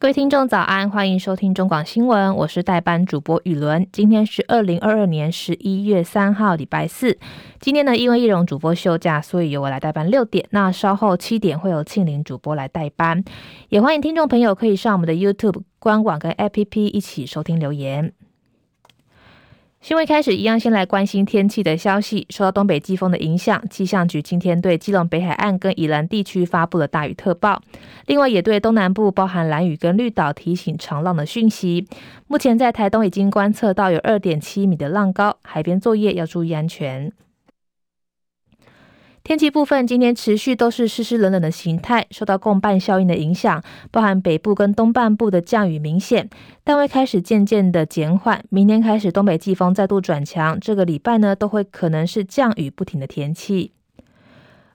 各位听众早安，欢迎收听中广新闻，我是代班主播雨伦。今天是二零二二年十一月三号，礼拜四。今天呢，因为易容主播休假，所以由我来代班六点。那稍后七点会有庆龄主播来代班。也欢迎听众朋友可以上我们的 YouTube 官网跟 APP 一起收听留言。新闻开始，一样先来关心天气的消息。受到东北季风的影响，气象局今天对基隆北海岸跟宜兰地区发布了大雨特报，另外也对东南部包含兰屿跟绿岛提醒长浪的讯息。目前在台东已经观测到有二点七米的浪高，海边作业要注意安全。天气部分，今天持续都是湿湿冷冷的形态，受到共伴效应的影响，包含北部跟东半部的降雨明显，但会开始渐渐的减缓。明天开始东北季风再度转强，这个礼拜呢都会可能是降雨不停的天气。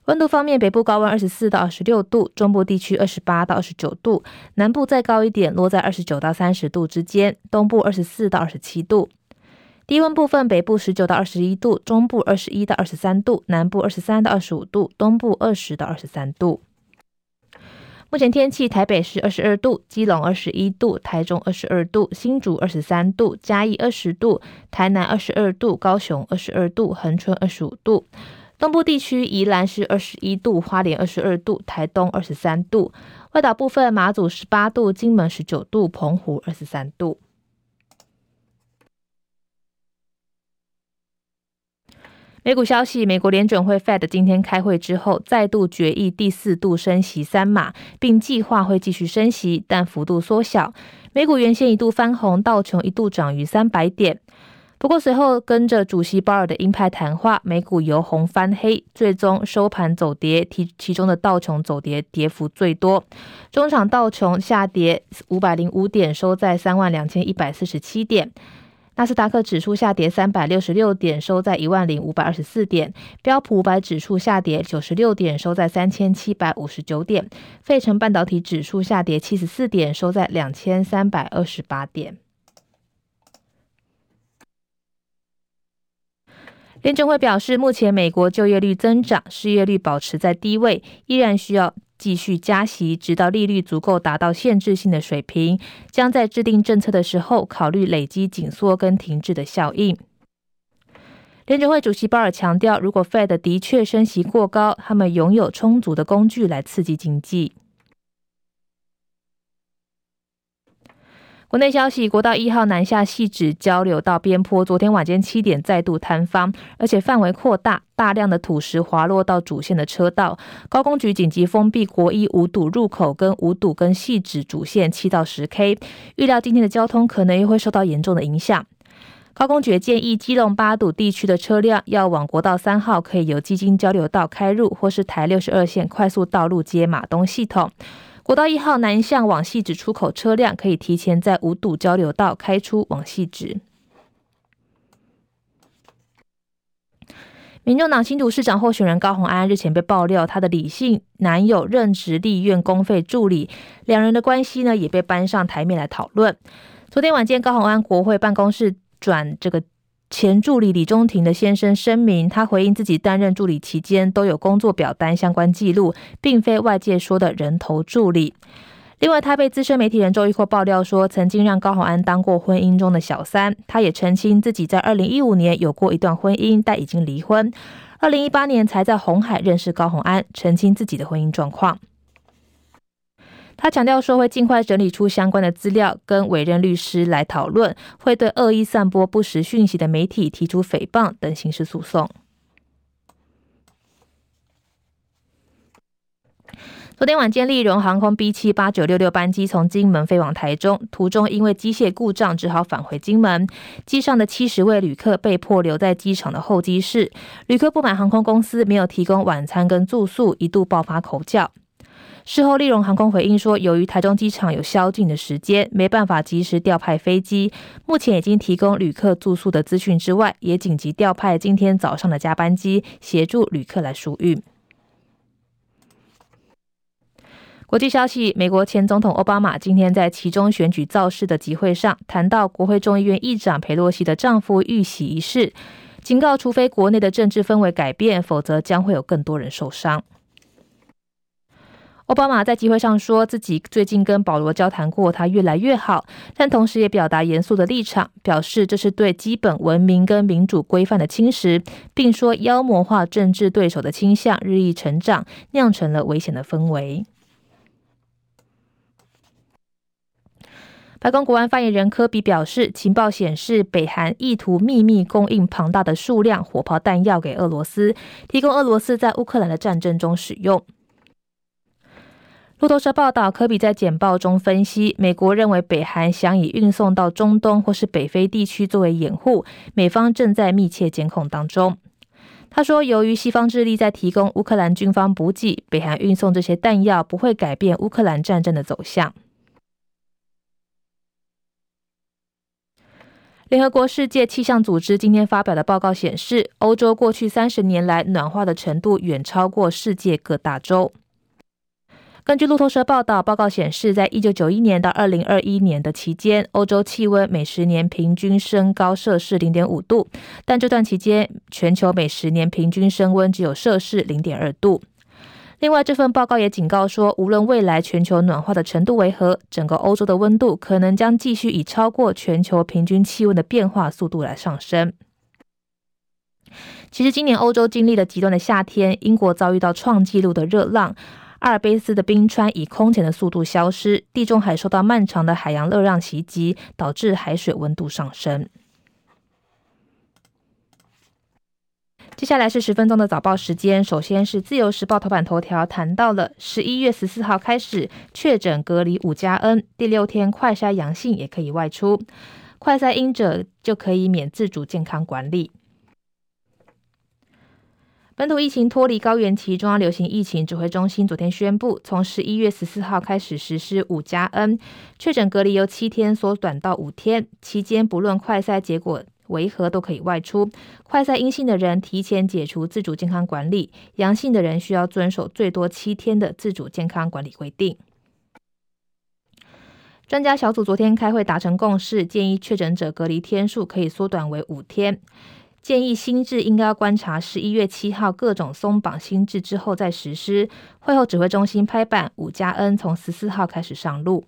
温度方面，北部高温二十四到二十六度，中部地区二十八到二十九度，南部再高一点，落在二十九到三十度之间，东部二十四到二十七度。低温部分，北部十九到二十一度，中部二十一到二十三度，南部二十三到二十五度，东部二十到二十三度。目前天气：台北市二十二度，基隆二十一度，台中二十二度，新竹二十三度，嘉义二十度，台南二十二度，高雄二十二度，恒春二十五度。东部地区宜兰是二十一度，花莲二十二度，台东二十三度。外岛部分马祖十八度，金门十九度，澎湖二十三度。美股消息：美国联准会 Fed 今天开会之后，再度决议第四度升息三码，并计划会继续升息，但幅度缩小。美股原先一度翻红，道琼一度涨逾三百点。不过随后跟着主席鲍尔的鹰派谈话，美股由红翻黑，最终收盘走跌。其其中的道琼走跌，跌幅最多。中场道琼下跌五百零五点，收在三万两千一百四十七点。纳斯达克指数下跌三百六十六点，收在一万零五百二十四点；标普五百指数下跌九十六点，收在三千七百五十九点；费城半导体指数下跌七十四点，收在两千三百二十八点。联准会表示，目前美国就业率增长，失业率保持在低位，依然需要继续加息，直到利率足够达到限制性的水平。将在制定政策的时候考虑累积紧缩跟停滞的效应。联准会主席鲍尔强调，如果 Fed 的确升息过高，他们拥有充足的工具来刺激经济。国内消息：国道一号南下汐止交流道边坡，昨天晚间七点再度坍方，而且范围扩大，大量的土石滑落到主线的车道。高工局紧急封闭国一五堵入口跟五堵跟汐止主线七到十 K，预料今天的交通可能又会受到严重的影响。高工局建议基隆八堵地区的车辆要往国道三号，可以由基金交流道开入，或是台六十二线快速道路接马东系统。国道一号南向往汐止出口车辆可以提前在五堵交流道开出往汐止。民众党新竹市长候选人高虹安日前被爆料，他的李姓男友任职立院公费助理，两人的关系呢也被搬上台面来讨论。昨天晚间，高虹安国会办公室转这个。前助理李中庭的先生声明，他回应自己担任助理期间都有工作表单相关记录，并非外界说的人头助理。另外，他被资深媒体人周玉蔻爆料说，曾经让高虹安当过婚姻中的小三。他也澄清自己在二零一五年有过一段婚姻，但已经离婚。二零一八年才在红海认识高虹安，澄清自己的婚姻状况。他强调说，会尽快整理出相关的资料，跟委任律师来讨论，会对恶意散播不实讯息的媒体提出诽谤等刑事诉讼。昨天晚间，立荣航空 B 七八九六六班机从金门飞往台中，途中因为机械故障，只好返回金门。机上的七十位旅客被迫留在机场的候机室，旅客不满航空公司没有提供晚餐跟住宿，一度爆发口角。事后，立荣航空回应说，由于台中机场有宵禁的时间，没办法及时调派飞机。目前已经提供旅客住宿的资讯之外，也紧急调派今天早上的加班机，协助旅客来疏运。国际消息：美国前总统奥巴马今天在其中选举造势的集会上，谈到国会众议院议长裴洛西的丈夫遇袭一事，警告除非国内的政治氛围改变，否则将会有更多人受伤。奥巴马在集会上说自己最近跟保罗交谈过，他越来越好，但同时也表达严肃的立场，表示这是对基本文明跟民主规范的侵蚀，并说妖魔化政治对手的倾向日益成长，酿成了危险的氛围。白宫国安发言人科比表示，情报显示北韩意图秘密供应庞大的数量火炮弹药给俄罗斯，提供俄罗斯在乌克兰的战争中使用。路透社报道，科比在简报中分析，美国认为北韩想以运送到中东或是北非地区作为掩护，美方正在密切监控当中。他说，由于西方智力在提供乌克兰军方补给，北韩运送这些弹药不会改变乌克兰战争的走向。联合国世界气象组织今天发表的报告显示，欧洲过去三十年来暖化的程度远超过世界各大洲。根据路透社报道，报告显示，在一九九一年到二零二一年的期间，欧洲气温每十年平均升高摄氏零点五度，但这段期间，全球每十年平均升温只有摄氏零点二度。另外，这份报告也警告说，无论未来全球暖化的程度为何，整个欧洲的温度可能将继续以超过全球平均气温的变化速度来上升。其实，今年欧洲经历了极端的夏天，英国遭遇到创纪录的热浪。阿尔卑斯的冰川以空前的速度消失，地中海受到漫长的海洋热浪袭击，导致海水温度上升。接下来是十分钟的早报时间，首先是自由时报头版头条谈到了十一月十四号开始确诊隔离五加 N，第六天快筛阳性也可以外出，快筛阴者就可以免自主健康管理。本土疫情脱离高原期，中央流行疫情指挥中心昨天宣布，从十一月十四号开始实施五加 N，确诊隔离由七天缩短到五天，期间不论快筛结果为何都可以外出。快筛阴性的人提前解除自主健康管理，阳性的人需要遵守最多七天的自主健康管理规定。专家小组昨天开会达成共识，建议确诊者隔离天数可以缩短为五天。建议新制应该要观察十一月七号各种松绑新制之后再实施。会后指挥中心拍板，五加 N 从十四号开始上路。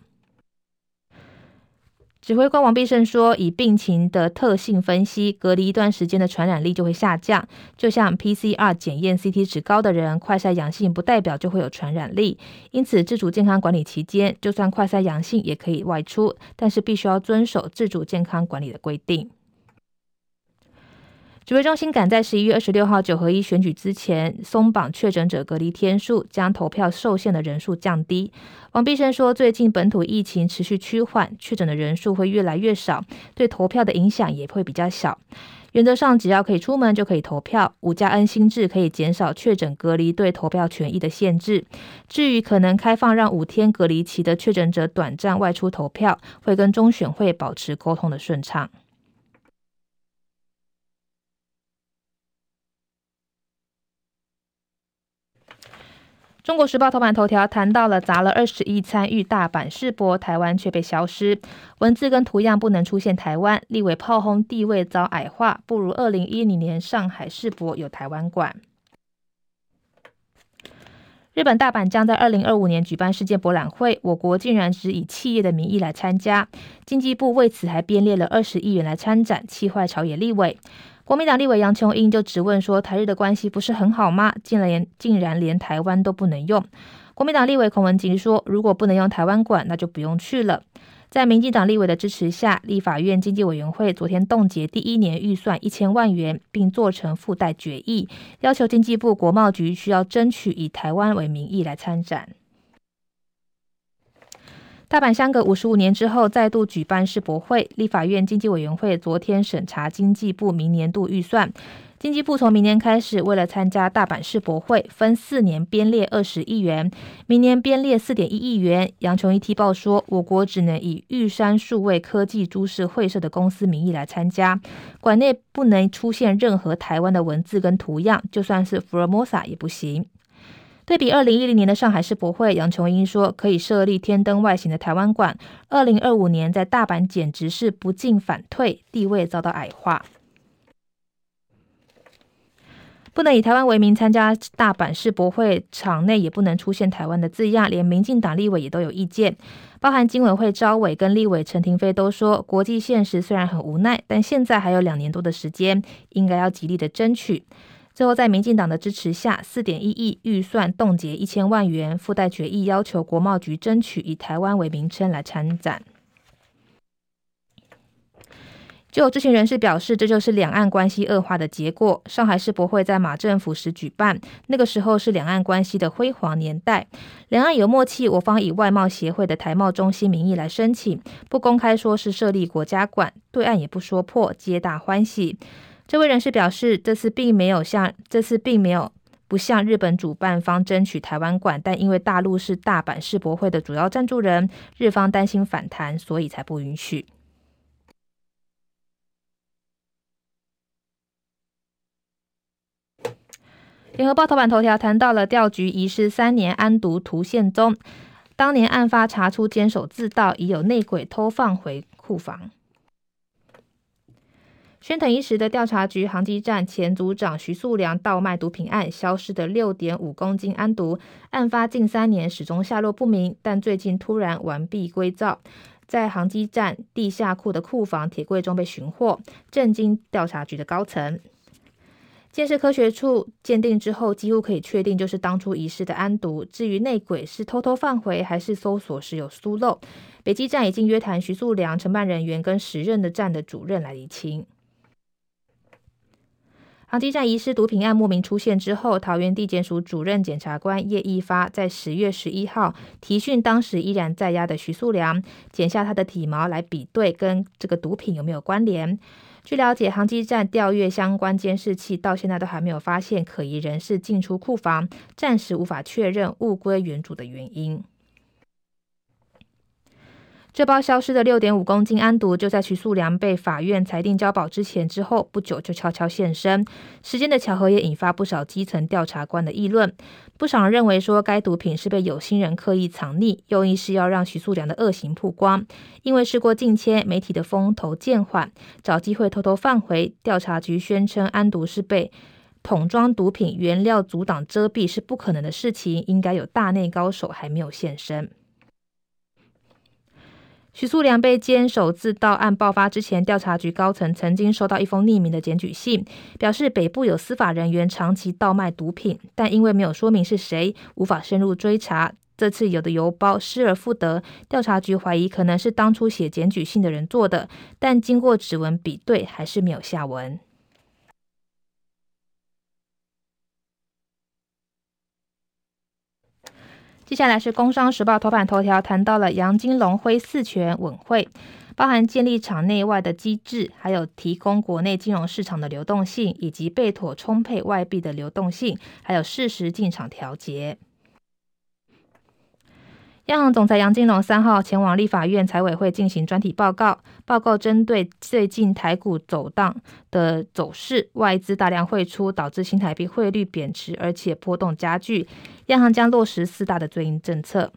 指挥官王必胜说，以病情的特性分析，隔离一段时间的传染力就会下降。就像 PCR 检验 CT 值高的人，快筛阳性不代表就会有传染力。因此，自主健康管理期间，就算快筛阳性也可以外出，但是必须要遵守自主健康管理的规定。指挥中心赶在十一月二十六号九合一选举之前松绑确诊者隔离天数，将投票受限的人数降低。王必胜说，最近本土疫情持续趋缓，确诊的人数会越来越少，对投票的影响也会比较小。原则上，只要可以出门就可以投票。五加 N 新制可以减少确诊隔离对投票权益的限制。至于可能开放让五天隔离期的确诊者短暂外出投票，会跟中选会保持沟通的顺畅。中国时报头版头条谈到了砸了二十亿参与大阪世博，台湾却被消失，文字跟图样不能出现台湾，立委炮轰地位遭矮化，不如二零一零年上海世博有台湾馆。日本大阪将在二零二五年举办世界博览会，我国竟然只以企业的名义来参加，经济部为此还编列了二十亿元来参展，气坏朝野立委。国民党立委杨琼英就质问说：“台日的关系不是很好吗？竟然竟然连台湾都不能用。”国民党立委孔文吉说：“如果不能用台湾馆，那就不用去了。”在民进党立委的支持下，立法院经济委员会昨天冻结第一年预算一千万元，并做成附带决议，要求经济部国贸局需要争取以台湾为名义来参展。大阪相隔五十五年之后再度举办世博会，立法院经济委员会昨天审查经济部明年度预算。经济部从明年开始，为了参加大阪世博会，分四年编列二十亿元，明年编列四点一亿元。杨琼一踢爆说，我国只能以玉山数位科技株式会社的公司名义来参加，馆内不能出现任何台湾的文字跟图样，就算是福尔摩沙也不行。对比二零一零年的上海世博会，杨琼英说可以设立天灯外形的台湾馆。二零二五年在大阪简直是不进反退，地位遭到矮化。不能以台湾为名参加大阪世博会，场内也不能出现台湾的字样。连民进党立委也都有意见，包含经委会招委跟立委陈廷飞都说，国际现实虽然很无奈，但现在还有两年多的时间，应该要极力的争取。最后，在民进党的支持下，四点一亿预算冻结一千万元，附带决议要求国贸局争取以台湾为名称来参展。就有知情人士表示，这就是两岸关系恶化的结果。上海世博会在马政府时举办，那个时候是两岸关系的辉煌年代，两岸有默契。我方以外贸协会的台贸中心名义来申请，不公开说是设立国家馆，对岸也不说破，皆大欢喜。这位人士表示，这次并没有向这次并没有不向日本主办方争取台湾馆，但因为大陆是大阪世博会的主要赞助人，日方担心反弹，所以才不允许。联合报头版头条谈到了调局遗失三年安毒图现踪，当年案发查出监守自盗，已有内鬼偷放回库房。宣腾一时的调查局航机站前组长徐素良倒卖毒品案，消失的六点五公斤安毒，案发近三年始终下落不明，但最近突然完璧归赵，在航机站地下库的库房铁柜中被寻获，震惊调查局的高层。鉴识科学处鉴定之后，几乎可以确定就是当初遗失的安毒。至于内鬼是偷偷放回，还是搜索时有疏漏，北基站已经约谈徐素良承办人员跟时任的站的主任来厘清。航机站遗失毒品案莫名出现之后，桃园地检署主任检察官叶一发在十月十一号提讯当时依然在押的徐素良，剪下他的体毛来比对跟这个毒品有没有关联。据了解，航机站调阅相关监视器到现在都还没有发现可疑人士进出库房，暂时无法确认物归原主的原因。这包消失的六点五公斤安毒，就在徐素良被法院裁定交保之前之后不久就悄悄现身。时间的巧合也引发不少基层调查官的议论。不少人认为说，该毒品是被有心人刻意藏匿，用意是要让徐素良的恶行曝光。因为事过境迁，媒体的风头渐缓，找机会偷偷放回。调查局宣称安毒是被桶装毒品原料阻挡遮蔽是不可能的事情，应该有大内高手还没有现身。徐素良被监守自盗案爆发之前，调查局高层曾经收到一封匿名的检举信，表示北部有司法人员长期倒卖毒品，但因为没有说明是谁，无法深入追查。这次有的邮包失而复得，调查局怀疑可能是当初写检举信的人做的，但经过指纹比对，还是没有下文。接下来是《工商时报》头版头条，谈到了杨金龙挥四权稳会，包含建立场内外的机制，还有提供国内金融市场的流动性，以及被妥充沛外币的流动性，还有适时进场调节。央行总裁杨金龙三号前往立法院财委会进行专题报告，报告针对最近台股走荡的走势，外资大量汇出，导致新台币汇率贬值，而且波动加剧。央行将落实四大的对应政策。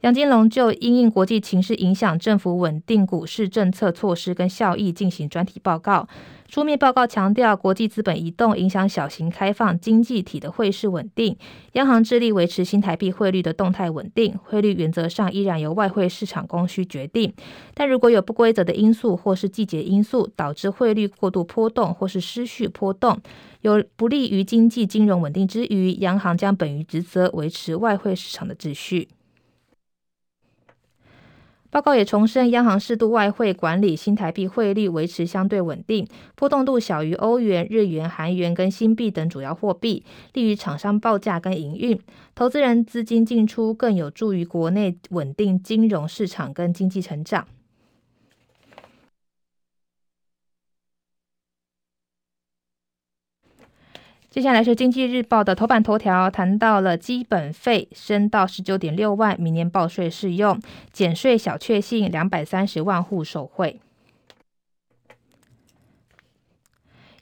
杨金龙就因应国际情势影响政府稳定股市政策措施跟效益进行专题报告。书面报告强调，国际资本移动影响小型开放经济体的汇市稳定，央行致力维持新台币汇率的动态稳定。汇率原则上依然由外汇市场供需决定，但如果有不规则的因素或是季节因素导致汇率过度波动或是失序波动，有不利于经济金融稳定之余，央行将本于职责维持外汇市场的秩序。报告也重申，央行适度外汇管理，新台币汇率维持相对稳定，波动度小于欧元、日元、韩元跟新币等主要货币，利于厂商报价跟营运。投资人资金进出更有助于国内稳定金融市场跟经济成长。接下来是经济日报的头版头条，谈到了基本费升到十九点六万，明年报税适用，减税小确幸，两百三十万户受惠。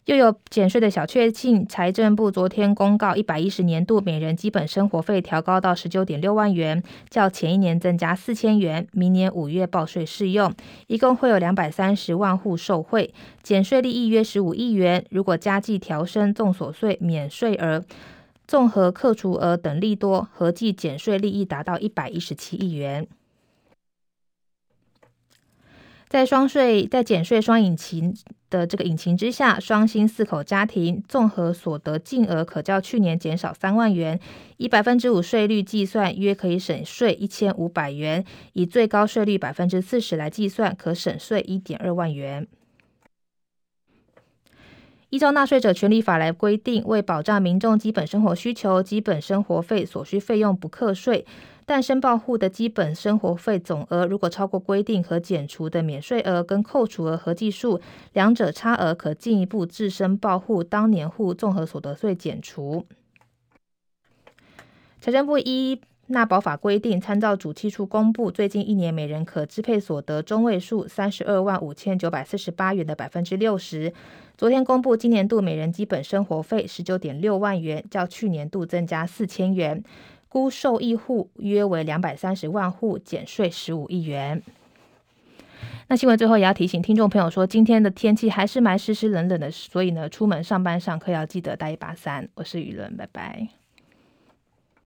又有减税的小确幸，财政部昨天公告，一百一十年度每人基本生活费调高到十九点六万元，较前一年增加四千元，明年五月报税适用，一共会有两百三十万户受惠，减税利益约十五亿元。如果加计调升综所税免税额、综合扣除额等利多，合计减税利益达到一百一十七亿元。在双税、在减税双引擎的这个引擎之下，双薪四口家庭综合所得净额可较去年减少三万元，以百分之五税率计算，约可以省税一千五百元；以最高税率百分之四十来计算，可省税一点二万元。依照纳税者权利法来规定，为保障民众基本生活需求，基本生活费所需费用不课税。但申报户的基本生活费总额如果超过规定可减除的免税额跟扣除额合计数，两者差额可进一步自申报户当年户综合所得税减除。财政部依纳保法规定，参照主计处公布最近一年每人可支配所得中位数三十二万五千九百四十八元的百分之六十，昨天公布今年度每人基本生活费十九点六万元，较去年度增加四千元。估受益户约为两百三十万户，减税十五亿元。那新闻最后也要提醒听众朋友说，今天的天气还是蛮湿湿冷冷的，所以呢，出门上班上课要记得带一把伞。我是雨伦，拜拜。